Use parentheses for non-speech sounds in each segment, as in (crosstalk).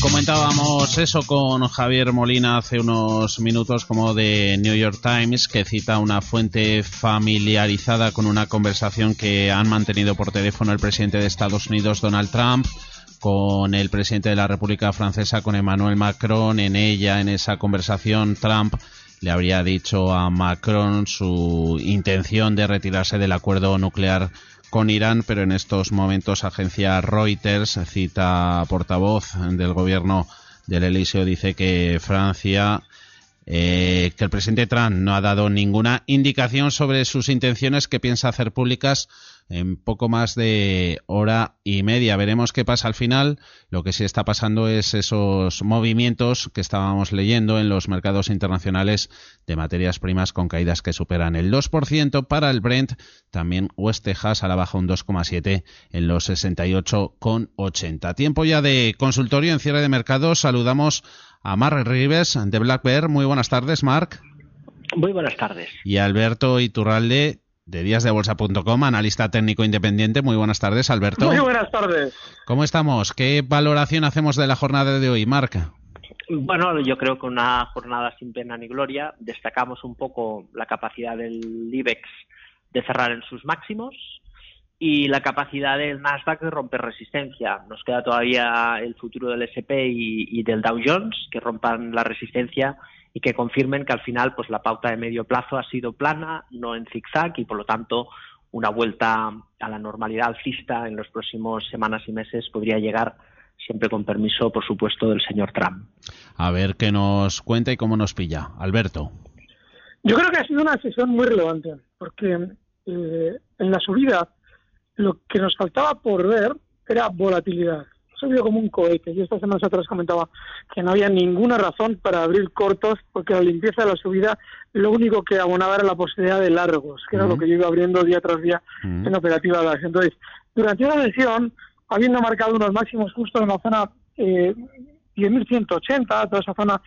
Comentábamos eso con Javier Molina hace unos minutos como de New York Times que cita una fuente familiarizada con una conversación que han mantenido por teléfono el presidente de Estados Unidos Donald Trump con el presidente de la República Francesa con Emmanuel Macron. En ella en esa conversación Trump le habría dicho a Macron su intención de retirarse del acuerdo nuclear con Irán, pero en estos momentos agencia Reuters cita portavoz del gobierno del Elíseo dice que Francia eh, que el presidente Trump no ha dado ninguna indicación sobre sus intenciones que piensa hacer públicas en poco más de hora y media. Veremos qué pasa al final. Lo que sí está pasando es esos movimientos que estábamos leyendo en los mercados internacionales de materias primas con caídas que superan el 2% para el Brent. También West Texas a la baja un 2,7 en los 68,80. Tiempo ya de consultorio en cierre de mercados. Saludamos a Mark Rives de Black Bear. Muy buenas tardes, Mark. Muy buenas tardes. Y Alberto Iturralde de díasdebolsa.com, analista técnico independiente. Muy buenas tardes, Alberto. Muy buenas tardes. ¿Cómo estamos? ¿Qué valoración hacemos de la jornada de hoy, Marca? Bueno, yo creo que una jornada sin pena ni gloria. Destacamos un poco la capacidad del IBEX de cerrar en sus máximos y la capacidad del Nasdaq de romper resistencia. Nos queda todavía el futuro del SP y, y del Dow Jones que rompan la resistencia y que confirmen que al final pues la pauta de medio plazo ha sido plana, no en zigzag y por lo tanto una vuelta a la normalidad alcista en las próximas semanas y meses podría llegar siempre con permiso, por supuesto, del señor Trump. A ver qué nos cuenta y cómo nos pilla. Alberto. Yo creo que ha sido una sesión muy relevante, porque eh, en la subida lo que nos faltaba por ver era volatilidad subido como un cohete. Y esta semana atrás comentaba que no había ninguna razón para abrir cortos, porque la limpieza de la subida lo único que abonaba era la posibilidad de largos, que era lo que yo iba abriendo día tras día en operativa DAX. Entonces, durante una sesión, habiendo marcado unos máximos justo en la zona eh, 10.180, toda esa zona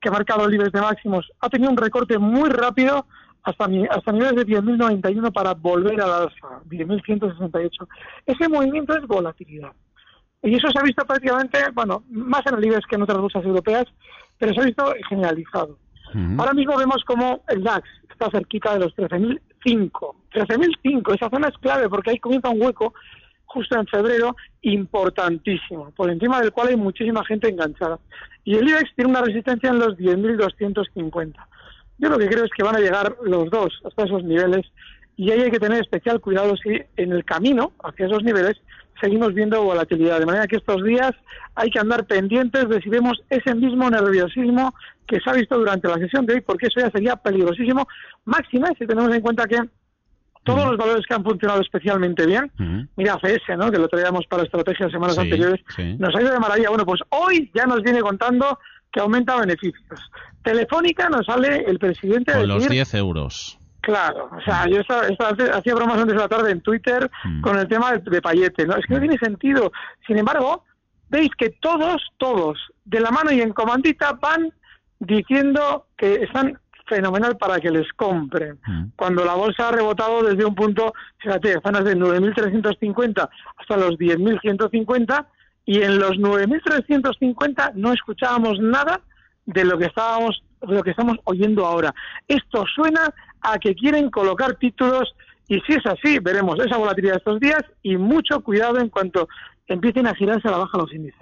que ha marcado libres de máximos, ha tenido un recorte muy rápido hasta, hasta niveles de 10.091 para volver al alza, 10.168. Ese movimiento es volatilidad. Y eso se ha visto prácticamente, bueno, más en el IBEX que en otras bolsas europeas, pero se ha visto generalizado. Ahora mismo vemos como el DAX está cerquita de los 13.005. 13.005, esa zona es clave porque ahí comienza un hueco justo en febrero importantísimo, por encima del cual hay muchísima gente enganchada. Y el IBEX tiene una resistencia en los 10.250. Yo lo que creo es que van a llegar los dos hasta esos niveles y ahí hay que tener especial cuidado si en el camino hacia esos niveles seguimos viendo volatilidad. De manera que estos días hay que andar pendientes de si vemos ese mismo nerviosismo que se ha visto durante la sesión de hoy, porque eso ya sería peligrosísimo. Máxima, si tenemos en cuenta que todos los valores que han funcionado especialmente bien, mira ACS, ¿no? que lo traíamos para estrategias semanas anteriores, nos ha ido de maravilla. Bueno, pues hoy ya nos viene contando que aumenta beneficios. Telefónica nos sale el presidente Con los 10 euros. Claro, o sea, yo hacía bromas antes de la tarde en Twitter mm. con el tema de, Payete, ¿no? Es que no mm. tiene sentido. Sin embargo, veis que todos, todos, de la mano y en comandita, van diciendo que están fenomenal para que les compren. Mm. Cuando la bolsa ha rebotado desde un punto, fíjate, zonas de 9.350 hasta los 10.150 y en los 9.350 no escuchábamos nada de lo que estábamos de lo que estamos oyendo ahora. Esto suena a que quieren colocar títulos y si es así, veremos esa volatilidad estos días y mucho cuidado en cuanto empiecen a girarse a la baja los índices.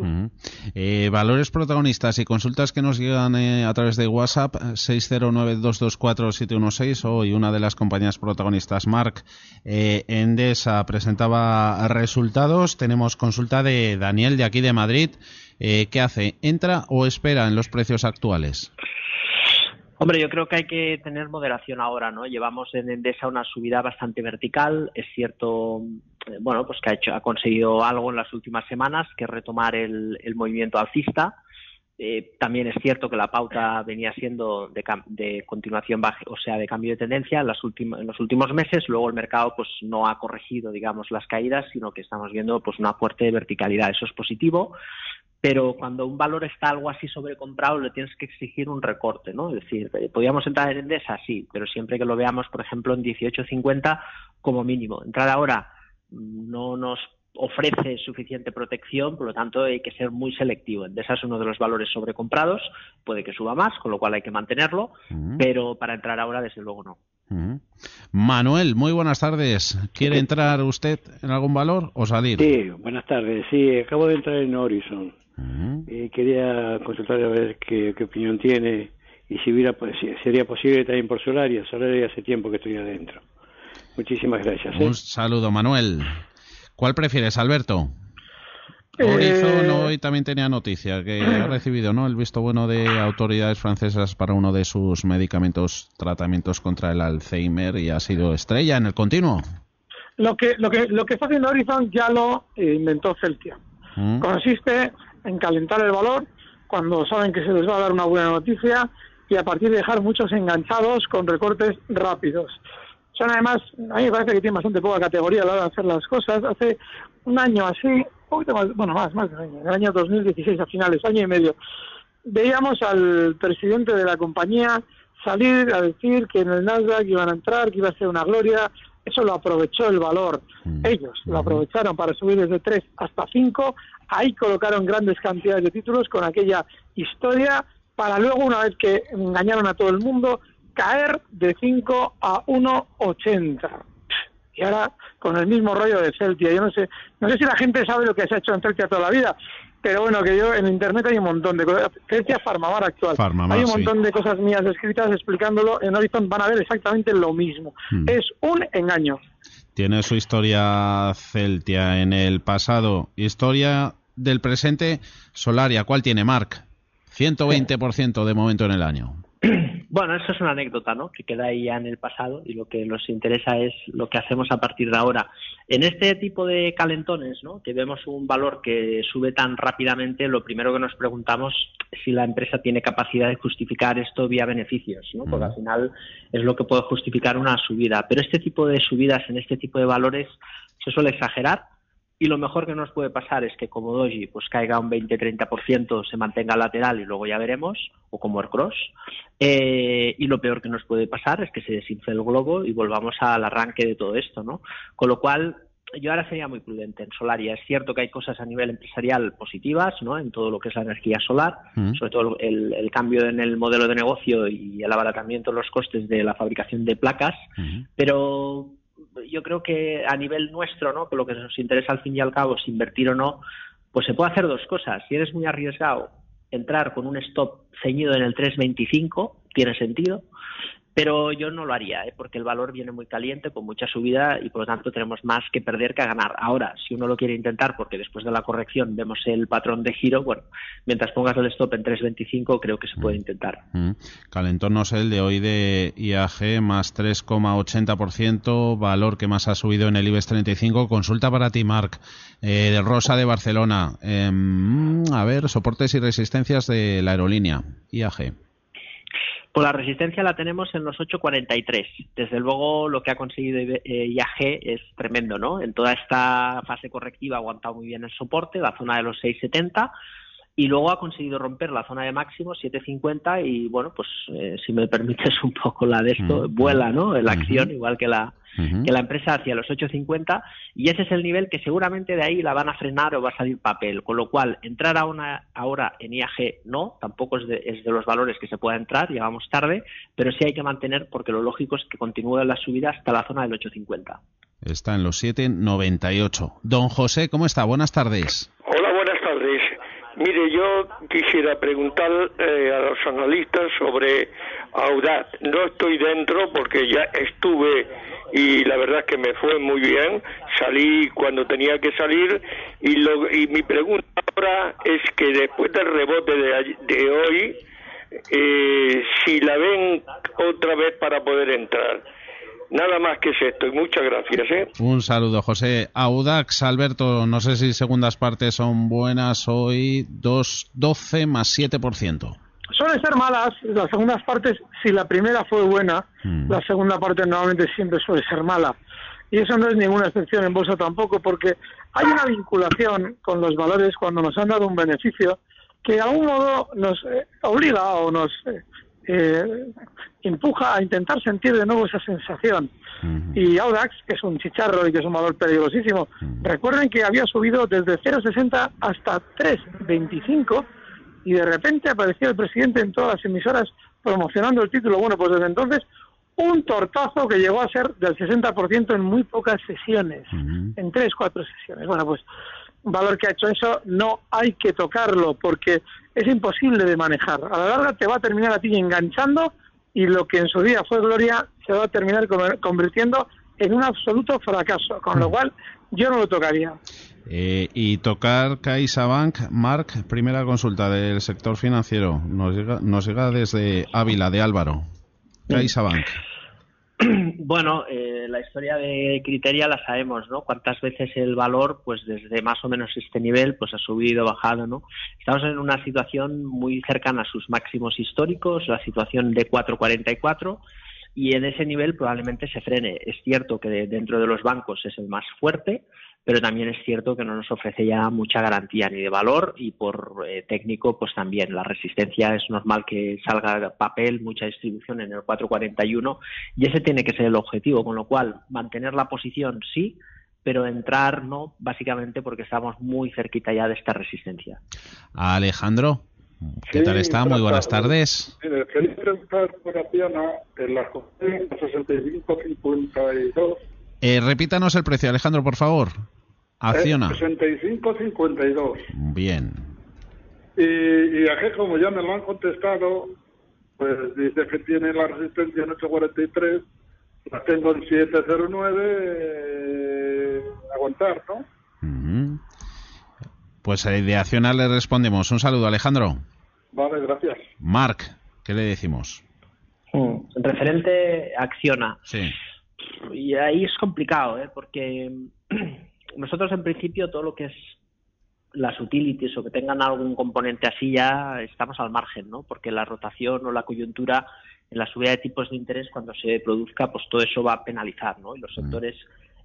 Eh, valores protagonistas y consultas que nos llegan eh, a través de WhatsApp 609224716 hoy una de las compañías protagonistas, Mark eh, Endesa, presentaba resultados. Tenemos consulta de Daniel de aquí de Madrid. ¿Qué hace? ¿Entra o espera en los precios actuales? Hombre, yo creo que hay que tener moderación ahora, ¿no? Llevamos en Endesa una subida bastante vertical. Es cierto, eh, bueno, pues que ha hecho, ha conseguido algo en las últimas semanas, que es retomar el, movimiento alcista. Eh, también es cierto que la pauta venía siendo de, de continuación, o sea, de cambio de tendencia en, las en los últimos meses. Luego el mercado, pues, no ha corregido, digamos, las caídas, sino que estamos viendo, pues, una fuerte verticalidad. Eso es positivo pero cuando un valor está algo así sobrecomprado le tienes que exigir un recorte, ¿no? Es decir, eh, podríamos entrar en Endesa, sí, pero siempre que lo veamos, por ejemplo, en 18.50 como mínimo. Entrar ahora mm, no nos ofrece suficiente protección, por lo tanto hay que ser muy selectivo. Endesa es uno de los valores sobrecomprados, puede que suba más, con lo cual hay que mantenerlo, pero para entrar ahora desde luego no. Manuel, muy buenas tardes. ¿Quiere entrar usted en algún valor o salir? Sí, buenas tardes. Sí, acabo de entrar en Horizon. Eh, quería consultarle a ver qué, opinión tiene y si, hubiera, sería posible también por Solaria. Solaria hace tiempo que estoy adentro. Muchísimas gracias. ¿eh? Un saludo, Manuel. ¿Cuál prefieres, Alberto? Horizon eh, hoy también tenía noticia que ha recibido ¿no? el visto bueno de autoridades francesas para uno de sus medicamentos, tratamientos contra el Alzheimer y ha sido estrella en el continuo. Lo que, lo que, lo que está haciendo Horizon ya lo inventó Celtia. Mm. Consiste en calentar el valor cuando saben que se les va a dar una buena noticia y a partir de dejar muchos enganchados con recortes rápidos. Son además, a mí me parece que tienen bastante poca categoría a la hora de hacer las cosas. Hace un año así, poquito más, bueno, más, más de un año, en el año 2016 a finales, año y medio, veíamos al presidente de la compañía salir a decir que en el Nasdaq iban a entrar, que iba a ser una gloria, eso lo aprovechó el valor. Mm. Ellos lo aprovecharon para subir desde 3 hasta 5, ahí colocaron grandes cantidades de títulos con aquella historia para luego, una vez que engañaron a todo el mundo, caer de 5 a 1,80. Y ahora con el mismo rollo de Celtia. Yo no sé, no sé si la gente sabe lo que se ha hecho en Celtia toda la vida, pero bueno, que yo en internet hay un montón de cosas. Celtia Farmamar actual. hay un montón de cosas mías escritas explicándolo. En Horizon van a ver exactamente lo mismo. Hmm. Es un engaño. Tiene su historia Celtia en el pasado. Historia del presente, Solaria. ¿Cuál tiene, Mark? 120% de momento en el año. (clears throat) Bueno, eso es una anécdota, ¿no? Que queda ahí ya en el pasado y lo que nos interesa es lo que hacemos a partir de ahora. En este tipo de calentones, ¿no? Que vemos un valor que sube tan rápidamente, lo primero que nos preguntamos es si la empresa tiene capacidad de justificar esto vía beneficios, ¿no? Porque al final es lo que puede justificar una subida. Pero este tipo de subidas en este tipo de valores se suele exagerar y lo mejor que nos puede pasar es que como Doji pues caiga un 20-30%, se mantenga lateral y luego ya veremos, o como Aircross. Eh, y lo peor que nos puede pasar es que se desinfle el globo y volvamos al arranque de todo esto, ¿no? Con lo cual, yo ahora sería muy prudente en Solaria. Es cierto que hay cosas a nivel empresarial positivas, ¿no? En todo lo que es la energía solar, mm. sobre todo el, cambio en el modelo de negocio y el abaratamiento de los costes de la fabricación de placas, mm. pero yo creo que a nivel nuestro, ¿no? Que lo que nos interesa al fin y al cabo es invertir o no, pues se puede hacer dos cosas. Si eres muy arriesgado, entrar con un stop ceñido en el 3.25 tiene sentido pero yo no lo haría, ¿eh? porque el valor viene muy caliente, con mucha subida y por lo tanto tenemos más que perder que ganar. Ahora, si uno lo quiere intentar, porque después de la corrección vemos el patrón de giro, bueno, mientras pongas el stop en 3.25 creo que se puede mm. intentar. Mm. Calentón no sé, el de hoy de IAG más 3,80%, valor que más ha subido en el IBEX 35. Consulta para ti, Marc, eh, de Rosa de Barcelona. Em, a ver, soportes y resistencias de la aerolínea, IAG. Pues la resistencia la tenemos en los 8.43. Desde luego lo que ha conseguido IAG es tremendo, ¿no? En toda esta fase correctiva ha aguantado muy bien el soporte, la zona de los 6.70 y luego ha conseguido romper la zona de máximo 7.50 y bueno, pues eh, si me permites un poco la de esto, vuela, ¿no? La acción, igual que la, que la empresa hacia los 8.50 y ese es el nivel que seguramente de ahí la van a frenar o va a salir papel, con lo cual entrar a una, ahora en IAG no, tampoco es de, es de los valores que se pueda entrar, llegamos tarde, pero sí hay que mantener porque lo lógico es que continúe la subida hasta la zona del 8.50. Está en los 7,98. Don José, ¿cómo está? Buenas tardes. Hola, buenas tardes. Mire, yo quisiera preguntar eh, a los analistas sobre Audaz. No estoy dentro porque ya estuve y la verdad es que me fue muy bien. Salí cuando tenía que salir y, lo, y mi pregunta ahora es que después del rebote de, de hoy, eh, si la ven otra vez para poder entrar. Nada más que es esto y muchas gracias. ¿eh? Un saludo, José. Audax, Alberto, no sé si segundas partes son buenas hoy, 2,12 más 7%. Suelen ser malas las segundas partes si la primera fue buena, mm. la segunda parte normalmente siempre suele ser mala. Y eso no es ninguna excepción en bolsa tampoco, porque hay una vinculación con los valores cuando nos han dado un beneficio que de algún modo nos eh, obliga o nos eh, eh, empuja a intentar sentir de nuevo esa sensación. Y Audax, que es un chicharro y que es un valor peligrosísimo, recuerden que había subido desde 0,60 hasta 3,25 y de repente apareció el presidente en todas las emisoras promocionando el título. Bueno, pues desde entonces un tortazo que llegó a ser del 60% en muy pocas sesiones, en tres, cuatro sesiones. Bueno, pues valor que ha hecho eso no hay que tocarlo porque es imposible de manejar. A la larga te va a terminar a ti enganchando y lo que en su día fue gloria se va a terminar convirtiendo en un absoluto fracaso, con lo mm. cual yo no lo tocaría. Eh, y tocar CaixaBank, Marc, primera consulta del sector financiero, nos llega, nos llega desde Ávila, de Álvaro. CaixaBank. Bueno, eh, la historia de Criteria la sabemos, ¿no? Cuántas veces el valor, pues desde más o menos este nivel, pues ha subido, bajado, ¿no? Estamos en una situación muy cercana a sus máximos históricos, la situación de 444 y en ese nivel probablemente se frene. Es cierto que dentro de los bancos es el más fuerte, pero también es cierto que no nos ofrece ya mucha garantía ni de valor y por eh, técnico pues también la resistencia es normal que salga papel, mucha distribución en el 441 y ese tiene que ser el objetivo, con lo cual mantener la posición sí, pero entrar no, básicamente porque estamos muy cerquita ya de esta resistencia. Alejandro, ¿qué tal está? Muy buenas tardes. Mire, quería preguntar por Acciona, en la 6552. Eh, repítanos el precio, Alejandro, por favor. Acciona. 65.52. Bien. Y, y aquí, como ya me lo han contestado, pues dice que tiene la resistencia en 843, la tengo en 709, eh, aguantar, ¿no? Pues a de Acciona le respondemos. Un saludo, Alejandro. Vale, gracias. Marc, ¿qué le decimos? Mm, referente Acciona. Sí. Y ahí es complicado, ¿eh? porque (clears throat) nosotros en principio todo lo que es las utilities o que tengan algún componente así ya estamos al margen, ¿no? Porque la rotación o la coyuntura en la subida de tipos de interés cuando se produzca, pues todo eso va a penalizar, ¿no? Y los mm. sectores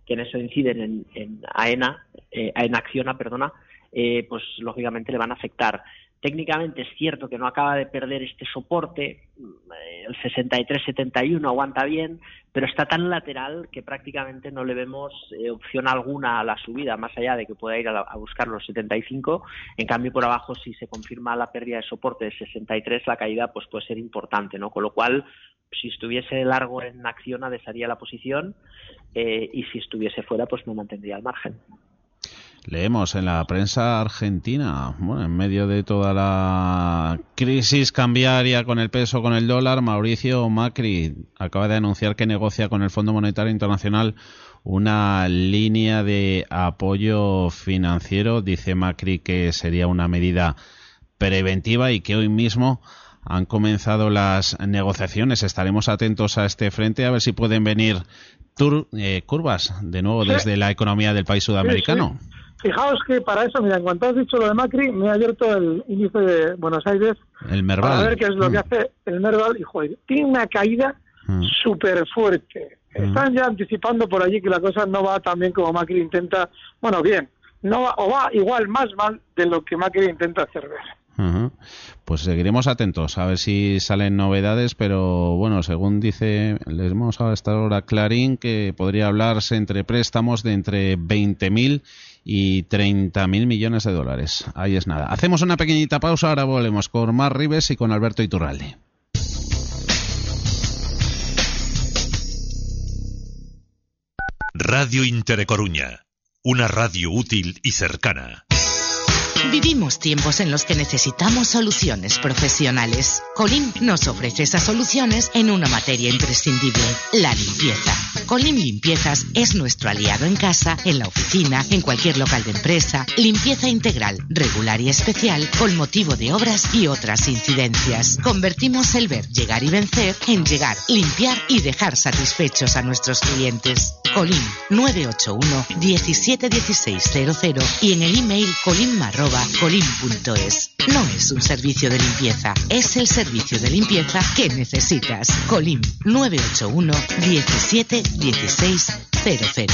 que en eso inciden en, en AENA, eh, AENA Acciona, perdona, eh, pues lógicamente le van a afectar. Técnicamente es cierto que no acaba de perder este soporte, eh, el 63-71 aguanta bien, pero está tan lateral que prácticamente no le vemos eh, opción alguna a la subida, más allá de que pueda ir a, buscar los 75. En cambio, por abajo, si se confirma la pérdida de soporte de 63, la caída pues puede ser importante, ¿no? Con lo cual, si estuviese largo en acción, desharía la posición eh, y si estuviese fuera, pues no mantendría el margen. Leemos en la prensa argentina, bueno, en medio de toda la crisis cambiaria con el peso, con el dólar, Mauricio Macri acaba de anunciar que negocia con el Fondo Monetario Internacional una línea de apoyo financiero. Dice Macri que sería una medida preventiva y que hoy mismo han comenzado las negociaciones. Estaremos atentos a este frente a ver si pueden venir eh, curvas de nuevo desde la economía del país sudamericano. Fijaos que para eso, mira, en cuanto has dicho lo de Macri, me ha abierto el índice de Buenos Aires el Merval. para ver qué es lo que mm. hace el Merval y, joder, tiene una caída mm. súper fuerte. Mm. Están ya anticipando por allí que la cosa no va tan bien como Macri intenta, bueno, bien, no va, o va igual más mal de lo que Macri intenta hacer ver. Pues seguiremos atentos a ver si salen novedades, pero bueno, según dice, les hemos a esta hora Clarín que podría hablarse entre préstamos de entre 20.000 y 30.000 millones de dólares. Ahí es nada. Hacemos una pequeñita pausa, ahora volvemos con Mar Rives y con Alberto Iturralde. Radio Intercoruña, una radio útil y cercana. Vivimos tiempos en los que necesitamos soluciones profesionales. Colim nos ofrece esas soluciones en una materia imprescindible, la limpieza. Colim Limpiezas es nuestro aliado en casa, en la oficina, en cualquier local de empresa. Limpieza integral, regular y especial con motivo de obras y otras incidencias. Convertimos el ver, llegar y vencer en llegar, limpiar y dejar satisfechos a nuestros clientes. Colim 981 171600 y en el email colim.es. No es un servicio de limpieza, es el servicio de limpieza que necesitas. Colim 981 171600.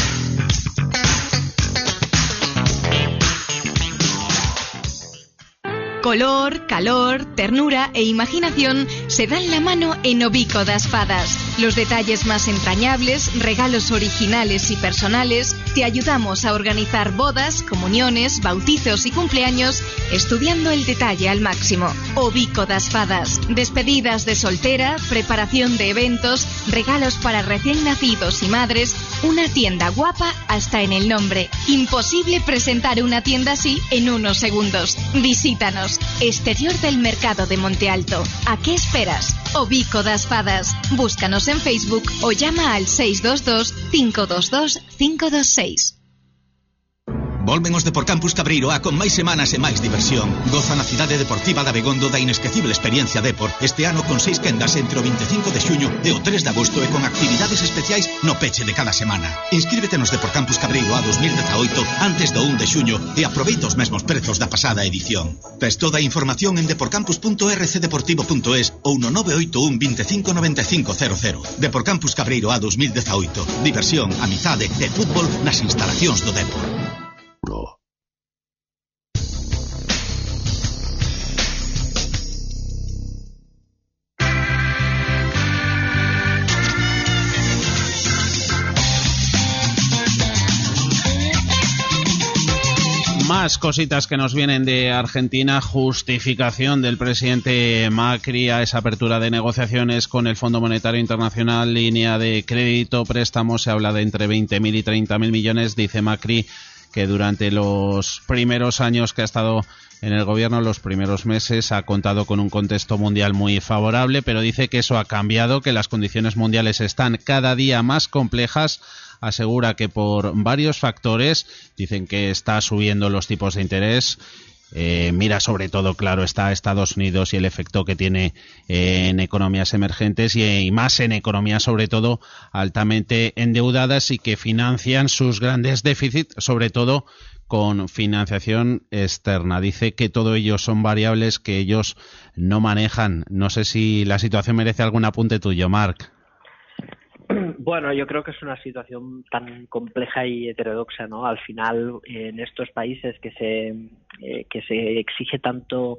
Color, calor, ternura e imaginación se dan la mano en Obico das Fadas. Los detalles más entrañables, regalos originales y personales, te ayudamos a organizar bodas, comuniones, bautizos y cumpleaños estudiando el detalle al máximo. Obico das Fadas. Despedidas de soltera, preparación de eventos, regalos para recién nacidos y madres, una tienda guapa hasta en el nombre. Imposible presentar una tienda así en unos segundos. Visítanos. Exterior del Mercado de Monte Alto. ¿A qué esperas? Obico das Fadas. Búscanos en Facebook o llama al 622 522 526. Volven os Deporcampus Cabreiroa con máis semanas e máis diversión. Goza na cidade deportiva da Begondo da inesquecible experiencia Depor este ano con seis quendas entre o 25 de xuño e o 3 de agosto e con actividades especiais no peche de cada semana. Inscríbete nos Deporcampus Cabreiroa 2018 antes do 1 de xuño e aproveita os mesmos prezos da pasada edición. Tes toda a información en deporcampus.rcdeportivo.es ou no 981 25 95 00. Deporcampus Cabreiroa 2018. Diversión, amizade e fútbol nas instalacións do Depor. Más cositas que nos vienen de Argentina, justificación del presidente Macri a esa apertura de negociaciones con el Fondo Monetario Internacional, línea de crédito, préstamos, se habla de entre 20.000 y 30.000 millones, dice Macri que durante los primeros años que ha estado en el gobierno, los primeros meses, ha contado con un contexto mundial muy favorable, pero dice que eso ha cambiado, que las condiciones mundiales están cada día más complejas. Asegura que por varios factores, dicen que está subiendo los tipos de interés, eh, mira sobre todo, claro, está Estados Unidos y el efecto que tiene eh, en economías emergentes y, y, más en economías sobre todo altamente endeudadas y que financian sus grandes déficits, sobre todo con financiación externa. Dice que todo ello son variables que ellos no manejan. No sé si la situación merece algún apunte tuyo, Marc. Bueno, yo creo que es una situación tan compleja y heterodoxa, ¿no? Al final, en estos países que se, eh, que se exige tanto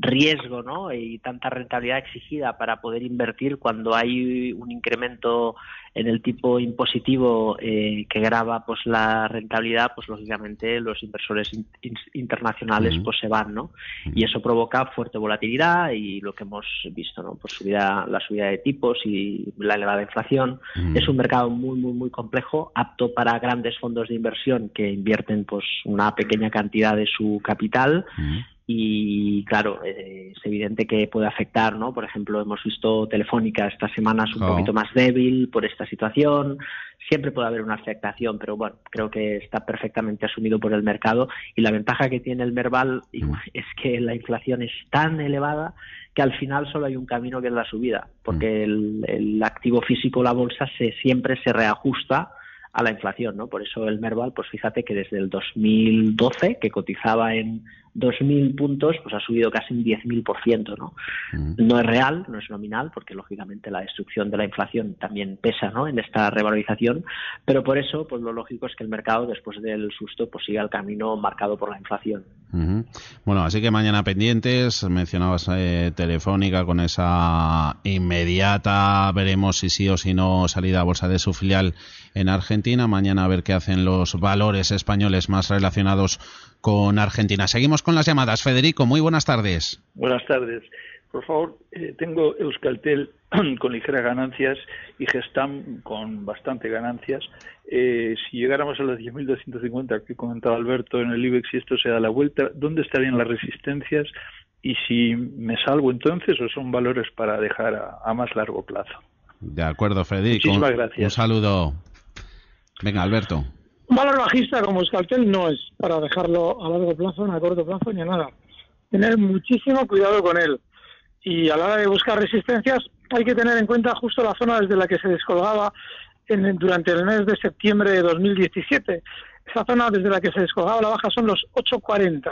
riesgo ¿no? y tanta rentabilidad exigida para poder invertir cuando hay un incremento en el tipo impositivo eh, que grava pues la rentabilidad pues lógicamente los inversores in internacionales pues se van no y eso provoca fuerte volatilidad y lo que hemos visto no pues subida la subida de tipos y la elevada inflación. Es un mercado muy muy muy complejo apto para grandes fondos de inversión que invierten pues una pequeña cantidad de su capital y claro, eh, es evidente que puede afectar, ¿no? Por ejemplo, hemos visto Telefónica estas semanas un Oh. poquito más débil por esta situación. Siempre puede haber una afectación, pero bueno, creo que está perfectamente asumido por el mercado y la ventaja que tiene el Merval (laughs) es que la inflación es tan elevada que al final solo hay un camino que es la subida, porque el, el activo físico, la bolsa, se siempre se reajusta a la inflación, ¿no? Por eso el Merval, pues fíjate que desde el 2012, que cotizaba en 2.000 puntos, pues ha subido casi un 10.000%, ¿no? No es real, no es nominal, porque lógicamente la destrucción de la inflación también pesa, ¿no? En esta revalorización, pero por eso, pues lo lógico es que el mercado, después del susto, pues siga el camino marcado por la inflación. Bueno, así que mañana pendientes, mencionabas eh, Telefónica con esa inmediata, veremos si sí o si no salida a bolsa de su filial en Argentina. Mañana a ver qué hacen los valores españoles más relacionados con Argentina. Seguimos con las llamadas. Federico, muy buenas tardes. Buenas tardes. Por favor, eh, tengo Euskaltel (clears throat) con ligeras ganancias y Gestam con bastante ganancias. Eh, si llegáramos a los 10.250 que comentaba Alberto en el IBEX y esto se da la vuelta, ¿dónde estarían las resistencias? Y si me salvo entonces o son valores para dejar a, más largo plazo. De acuerdo, Freddy. Muchísimas gracias. Un saludo. Venga, Alberto. Un valor bajista como Euskaltel no es para dejarlo a largo plazo, ni a corto plazo, ni a nada. Tener muchísimo cuidado con él. Y a la hora de buscar resistencias, hay que tener en cuenta justo la zona desde la que se descolgaba en, durante el mes de septiembre de 2017. Esa zona desde la que se descolgaba la baja son los 8.40.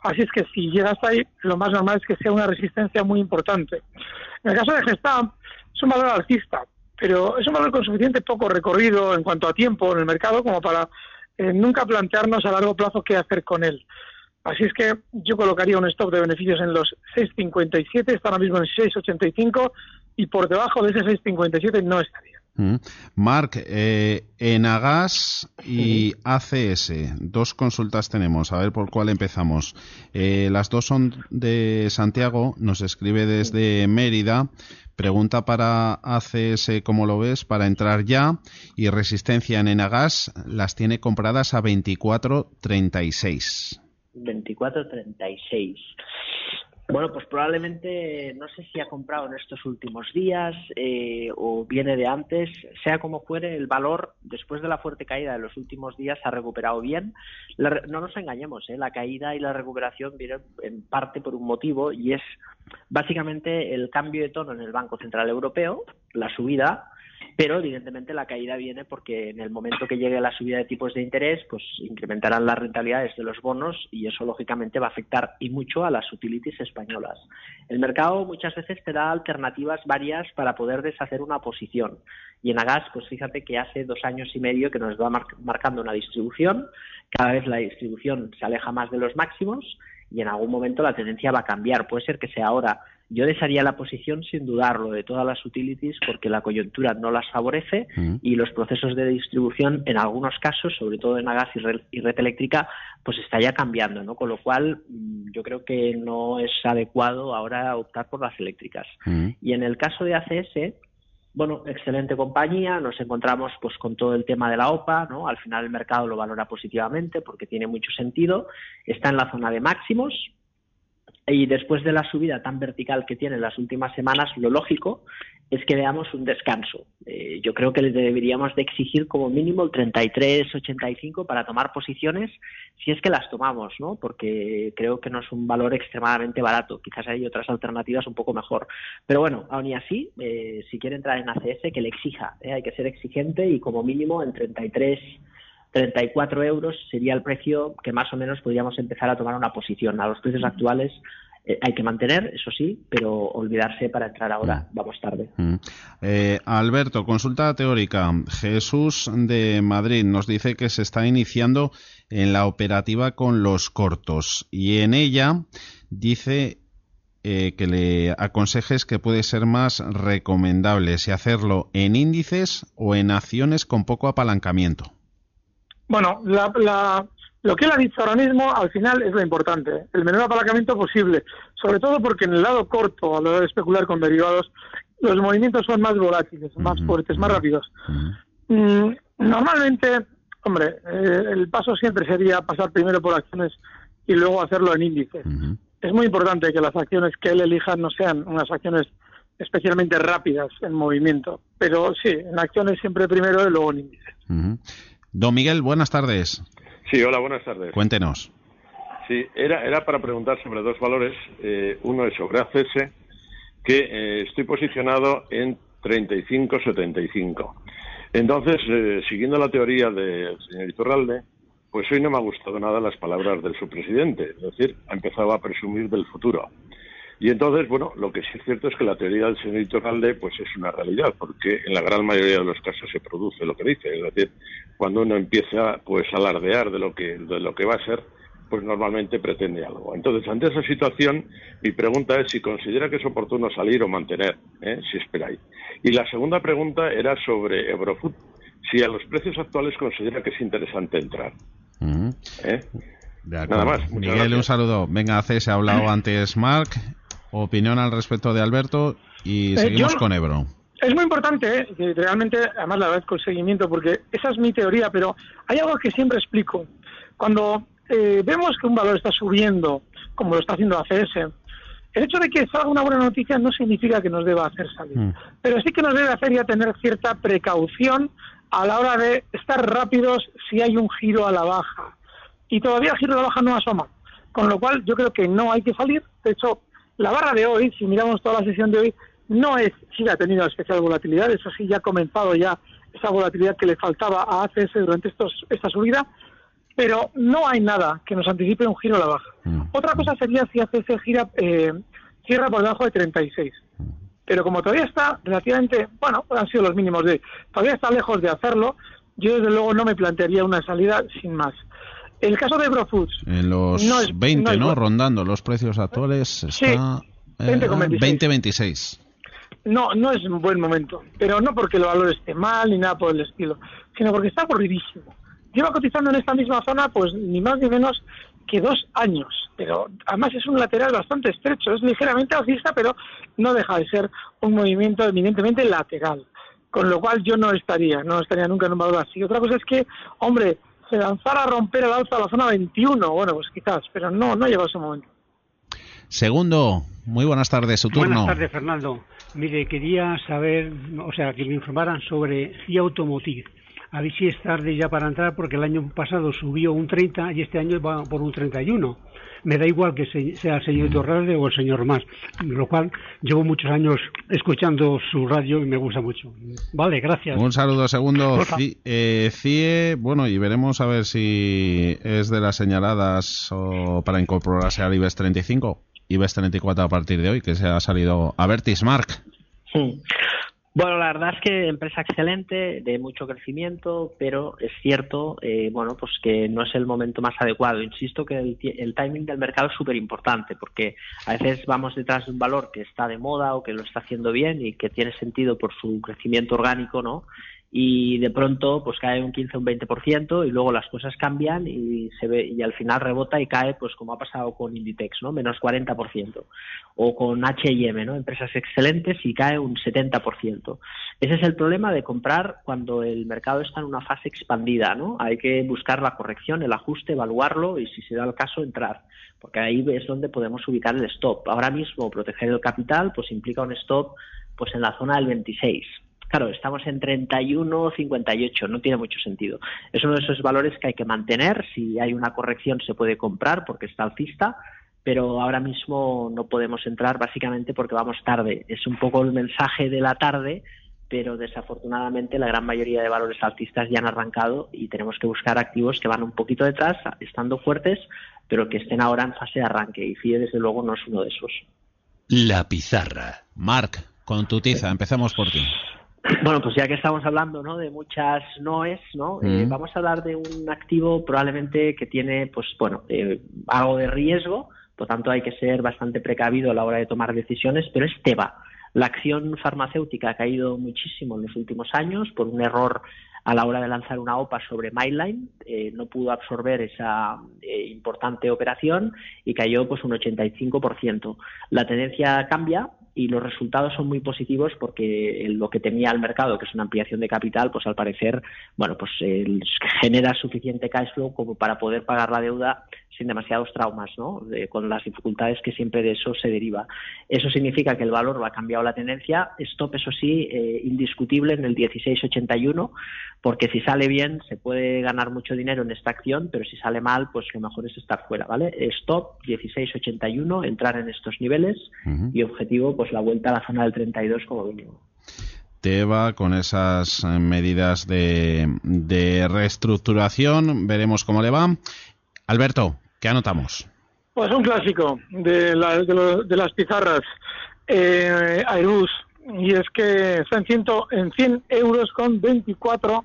Así es que si llega hasta ahí, lo más normal es que sea una resistencia muy importante. En el caso de Gestam, es un valor alcista, pero es un valor con suficiente poco recorrido en cuanto a tiempo en el mercado como para eh, nunca plantearnos a largo plazo qué hacer con él. Así es que yo colocaría un stop de beneficios en los 6.57, está ahora mismo en 6.85 y por debajo de ese 6,57 no estaría. Mm. Marc, eh, Enagas y ACS, dos consultas tenemos, a ver por cuál empezamos. Eh, las dos son de Santiago, nos escribe desde Mérida, pregunta para ACS cómo lo ves para entrar ya y resistencia en Enagas las tiene compradas a 24.36. 24.36. Bueno, pues probablemente, no sé si ha comprado en estos últimos días eh, o viene de antes, sea como fuere, el valor después de la fuerte caída de los últimos días ha recuperado bien. no nos engañemos, ¿eh? la caída y la recuperación vienen en parte por un motivo y es básicamente el cambio de tono en el Banco Central Europeo, la subida pero evidentemente la caída viene porque en el momento que llegue la subida de tipos de interés, pues incrementarán las rentabilidades de los bonos y eso lógicamente va a afectar y mucho a las utilities españolas. El mercado muchas veces te da alternativas varias para poder deshacer una posición y en Agas, pues fíjate que hace dos años y medio que nos va marcando una distribución, cada vez la distribución se aleja más de los máximos y en algún momento la tendencia va a cambiar. Puede ser que sea ahora yo desharía la posición sin dudarlo de todas las utilities porque la coyuntura no las favorece mm. y los procesos de distribución en algunos casos, sobre todo en gas y red, eléctrica, pues está ya cambiando, ¿no? Con lo cual mm, yo creo que no es adecuado ahora optar por las eléctricas. Mm. Y en el caso de ACS, bueno, excelente compañía, nos encontramos pues con todo el tema de la OPA, ¿no? Al final el mercado lo valora positivamente porque tiene mucho sentido, está en la zona de máximos, y después de la subida tan vertical que tiene en las últimas semanas, lo lógico es que veamos un descanso. Eh, yo creo que le deberíamos de exigir como mínimo el 33-85 para tomar posiciones, si es que las tomamos, ¿no? Porque creo que no es un valor extremadamente barato. Quizás hay otras alternativas un poco mejor. Pero bueno, aún y así, eh, si quiere entrar en ACS, que le exija. ¿eh? Hay que ser exigente y como mínimo en 33 34 euros sería el precio que más o menos podríamos empezar a tomar una posición. A los precios actuales eh, hay que mantener, eso sí, pero olvidarse para entrar ahora, mm. vamos tarde. Mm. Eh, Alberto, consulta teórica. Jesús de Madrid nos dice que se está iniciando en la operativa con los cortos y en ella dice eh, que le aconsejes que puede ser más recomendable si hacerlo en índices o en acciones con poco apalancamiento. Bueno, lo que él ha dicho ahora mismo al final es lo importante, el menor apalancamiento posible, sobre todo porque en el lado corto, a la hora de especular con derivados, los movimientos son más volátiles, más fuertes, más rápidos. Mm, normalmente, hombre, eh, el paso siempre sería pasar primero por acciones y luego hacerlo en índices. Es muy importante que las acciones que él elija no sean unas acciones especialmente rápidas en movimiento, pero sí, en acciones siempre primero y luego en índices. Don Miguel, buenas tardes. Sí, hola, buenas tardes. Cuéntenos. Sí, era, era para preguntar sobre dos valores. Eh, uno es sobre ACS, que eh, estoy posicionado en 35-75. Entonces, eh, siguiendo la teoría del señor Iturralde, pues hoy no me ha gustado nada las palabras del subpresidente. Es decir, ha empezado a presumir del futuro. Y entonces, bueno, lo que sí es cierto es que la teoría del señor Iturralde pues es una realidad, porque en la gran mayoría de los casos se produce lo que dice. Es decir, cuando uno empieza pues a alardear de lo que, de lo que va a ser, pues normalmente pretende algo. Entonces, ante esa situación, mi pregunta es si considera que es oportuno salir o mantener, ¿eh? si esperáis. Y la segunda pregunta era sobre Eurofood, si a los precios actuales considera que es interesante entrar. ¿Eh? Nada más. Miguel, un saludo. Venga, C, se ha hablado antes Mark. Opinión al respecto de Alberto y eh, seguimos con Ebro. Es muy importante, ¿eh? realmente, además la con el seguimiento, porque esa es mi teoría, pero hay algo que siempre explico. Cuando eh, vemos que un valor está subiendo, como lo está haciendo ACS, el hecho de que salga una buena noticia no significa que nos deba hacer salir, mm. pero sí que nos debe hacer ya tener cierta precaución a la hora de estar rápidos si hay un giro a la baja. Y todavía el giro a la baja no asoma, con lo cual yo creo que no hay que salir. De hecho, la barra de hoy, si miramos toda la sesión de hoy, no es, sí ha tenido especial volatilidad, eso sí, ya ha comenzado ya esa volatilidad que le faltaba a ACS durante estos, esta subida, pero no hay nada que nos anticipe un giro a la baja. Mm. Otra cosa sería si ACS gira, eh, cierra por debajo de 36. Pero como todavía está relativamente, bueno, han sido los mínimos de, todavía está lejos de hacerlo, yo desde luego no me plantearía una salida sin más. El caso de Brofoods. En los 20, ¿no? Rondando los precios actuales está 20,26. Eh, no, no es un buen momento, pero no porque el valor esté mal ni nada por el estilo, sino porque está aburridísimo. Lleva cotizando en esta misma zona pues ni más ni menos que dos años, pero además es un lateral bastante estrecho, es ligeramente alcista, pero no deja de ser un movimiento eminentemente lateral, con lo cual yo no estaría, no estaría nunca en un valor así. Otra cosa es que, hombre, se lanzara a romper el alza a la zona 21, bueno, pues quizás, pero no, no llegado ese momento. Segundo, muy buenas tardes, su turno. Buenas tardes, Fernando. Mire, quería saber, o sea, que me informaran sobre CIA Automotive. A ver si es tarde ya para entrar, porque el año pasado subió un 30 y este año va por un 31. Me da igual que sea el señor Torralde o el señor Más, lo cual llevo muchos años escuchando su radio y me gusta mucho. Vale, gracias. Un saludo, segundo. Eh, CIE, bueno, y veremos a ver si es de las señaladas o para incorporarse al IBEX 35 ves 34 a partir de hoy, que se ha salido a Vertis, Mark. Bueno, la verdad es que empresa excelente, de mucho crecimiento, pero es cierto, eh, bueno, pues que no es el momento más adecuado. Insisto que el, el timing del mercado es súper importante, porque a veces vamos detrás de un valor que está de moda o que lo está haciendo bien y que tiene sentido por su crecimiento orgánico, ¿no? Y de pronto pues cae un 15 o un 20% y luego las cosas cambian y se ve y al final rebota y cae pues como ha pasado con Inditex, ¿no? menos 40% o con H&M, ¿no? empresas excelentes y cae un 70%. Ese es el problema de comprar cuando el mercado está en una fase expandida, ¿no? Hay que buscar la corrección, el ajuste, evaluarlo y si se da el caso entrar, porque ahí es donde podemos ubicar el stop. Ahora mismo proteger el capital pues implica un stop pues en la zona del 26 Claro, estamos en 31, 58, no tiene mucho sentido. Es uno de esos valores que hay que mantener. Si hay una corrección se puede comprar porque está alcista, pero ahora mismo no podemos entrar básicamente porque vamos tarde. Es un poco el mensaje de la tarde, pero desafortunadamente la gran mayoría de valores altistas ya han arrancado y tenemos que buscar activos que van un poquito detrás, estando fuertes, pero que estén ahora en fase de arranque. Y FIE, desde luego, no es uno de esos. La pizarra. Marc, con tu tiza, empezamos por ti. Bueno, pues ya que estamos hablando ¿no? de muchas noes, ¿no? Eh, mm. vamos a hablar de un activo probablemente que tiene, pues bueno, eh, algo de riesgo, por tanto hay que ser bastante precavido a la hora de tomar decisiones, pero es Teva. La acción farmacéutica ha caído muchísimo en los últimos años por un error a la hora de lanzar una OPA sobre Myline, eh, no pudo absorber esa importante operación y cayó pues un 85%. La tendencia cambia, y los resultados son muy positivos porque lo que temía el mercado, que es una ampliación de capital, pues al parecer, bueno, pues genera suficiente cash flow como para poder pagar la deuda sin demasiados traumas, ¿no? con las dificultades que siempre de eso se deriva. Eso significa que el valor ha cambiado la tendencia. Stop, eso sí, eh, indiscutible en el 1681, porque si sale bien se puede ganar mucho dinero en esta acción, pero si sale mal, pues lo mejor es estar fuera, ¿vale? Stop 1681, entrar en estos niveles y objetivo, pues la vuelta a la zona del 32 como mínimo. Teva con esas eh, medidas de, de reestructuración. Veremos cómo le va. Alberto, ¿Qué anotamos? Pues un clásico de, de, las pizarras, eh, Airbus, y es que está en, ciento, en 100 euros con 24,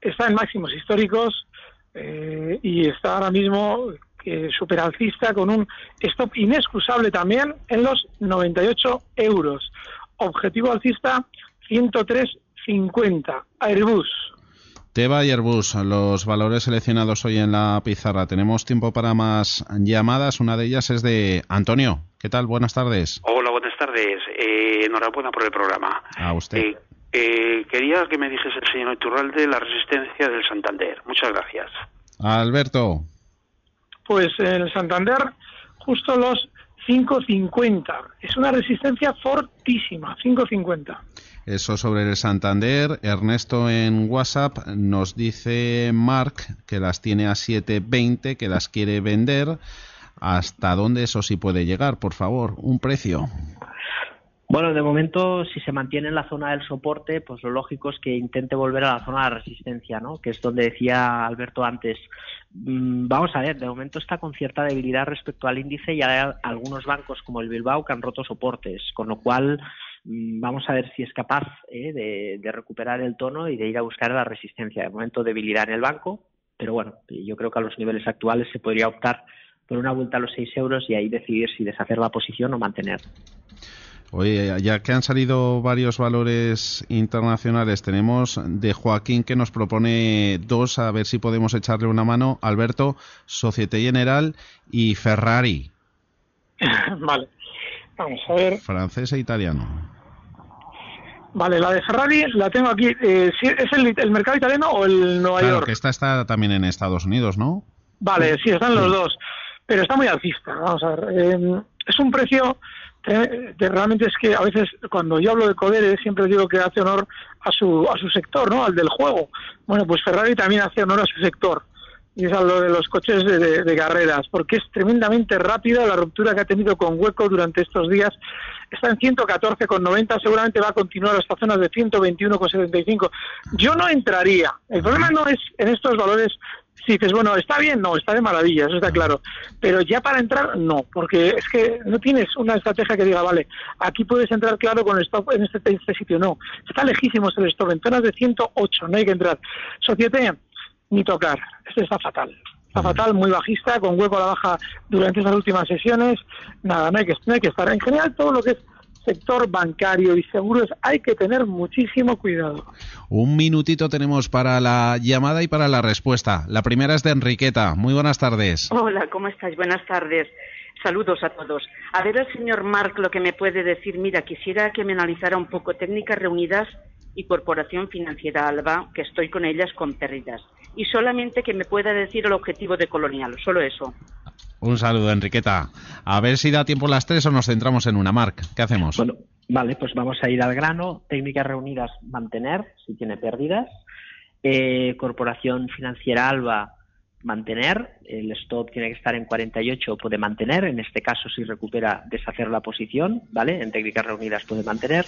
está en máximos históricos eh, y está ahora mismo eh, superalcista con un stop inexcusable también en los 98 euros. Objetivo alcista 103.50. Airbus. Teba y Airbus, los valores seleccionados hoy en la pizarra. Tenemos tiempo para más llamadas. Una de ellas es de Antonio. ¿Qué tal? Buenas tardes. Hola, buenas tardes. Eh, enhorabuena por el programa. A usted. Eh, eh, quería que me dijese el señor Iturralde la resistencia del Santander. Muchas gracias. Alberto. Pues en el Santander, justo los 5.50. Es una resistencia fortísima, 5.50. Eso sobre el Santander. Ernesto en WhatsApp nos dice Mark que las tiene a 7.20, que las quiere vender. ¿Hasta dónde eso sí puede llegar? Por favor, un precio. Bueno, de momento, si se mantiene en la zona del soporte, pues lo lógico es que intente volver a la zona de resistencia, ¿no? Que es donde decía Alberto antes. Mm, vamos a ver, de momento está con cierta debilidad respecto al índice y hay algunos bancos como el Bilbao que han roto soportes, con lo cual vamos a ver si es capaz ¿eh? de, de recuperar el tono y de ir a buscar la resistencia. De momento, debilidad en el banco, pero bueno, yo creo que a los niveles actuales se podría optar por una vuelta a los 6 euros y ahí decidir si deshacer la posición o mantener. Oye, ya que han salido varios valores internacionales, tenemos de Joaquín que nos propone dos, a ver si podemos echarle una mano. Alberto, Societe General y Ferrari. (laughs) vale, vamos a ver. Francés e italiano. Vale, la de Ferrari la tengo aquí. Eh, ¿Es el, mercado italiano o el Nueva claro, York? que esta está también en Estados Unidos, ¿no? Vale, sí, están los dos. Pero está muy alcista. Vamos a ver. Eh, es un precio eh, realmente es que a veces cuando yo hablo de Codere siempre digo que hace honor a su, a su sector, ¿no? Al del juego. Bueno, pues Ferrari también hace honor a su sector. Y es a lo de los coches de, carreras, porque es tremendamente rápida la ruptura que ha tenido con Hueco durante estos días. Está en 114,90, seguramente va a continuar hasta zonas de 121,75. Yo no entraría. El problema no es en estos valores si dices, bueno, está bien, no, está de maravilla, eso está claro. Pero ya para entrar, no, porque es que no tienes una estrategia que diga, vale, aquí puedes entrar claro con el stop en este, este sitio, no. Está lejísimo el stop, en zonas de 108, no hay que entrar. Societe, ni tocar, este está fatal. Está fatal, muy bajista, con hueco a la baja durante esas últimas sesiones. Nada, no hay que, no hay que estar. En general, todo lo que es sector bancario y seguros hay que tener muchísimo cuidado. Un minutito tenemos para la llamada y para la respuesta. La primera es de Enriqueta. Muy buenas tardes. Hola, ¿cómo estáis? Buenas tardes. Saludos a todos. A ver el señor Mark lo que me puede decir. Mira, quisiera que me analizara un poco técnicas reunidas y Corporación Financiera Alba, que estoy con ellas con pérdidas. Y solamente que me pueda decir el objetivo de Colonial, solo eso. Un saludo, Enriqueta. A ver si da tiempo las tres o nos centramos en una marca. ¿Qué hacemos? Bueno, vale, pues vamos a ir al grano. Técnicas reunidas, mantener, si tiene pérdidas. Eh, Corporación Financiera Alba, mantener. El stop tiene que estar en 48, puede mantener. En este caso, si recupera, deshacer la posición, ¿vale? En técnicas reunidas puede mantener.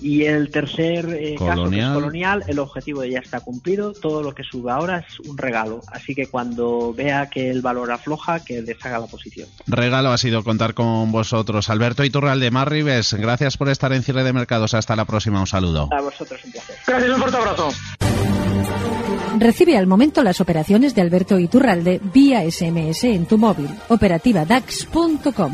Y el tercer eh, caso, que es colonial, el objetivo ya está cumplido. Todo lo que sube ahora es un regalo. Así que cuando vea que el valor afloja, que deshaga la posición. Regalo ha sido contar con vosotros. Alberto Iturralde, Mar Rives, gracias por estar en cierre de mercados. Hasta la próxima. Un saludo. A vosotros un placer. Gracias, un fuerte abrazo. Recibe al momento las operaciones de Alberto Iturralde vía SMS en tu móvil. Operativa DAX.com.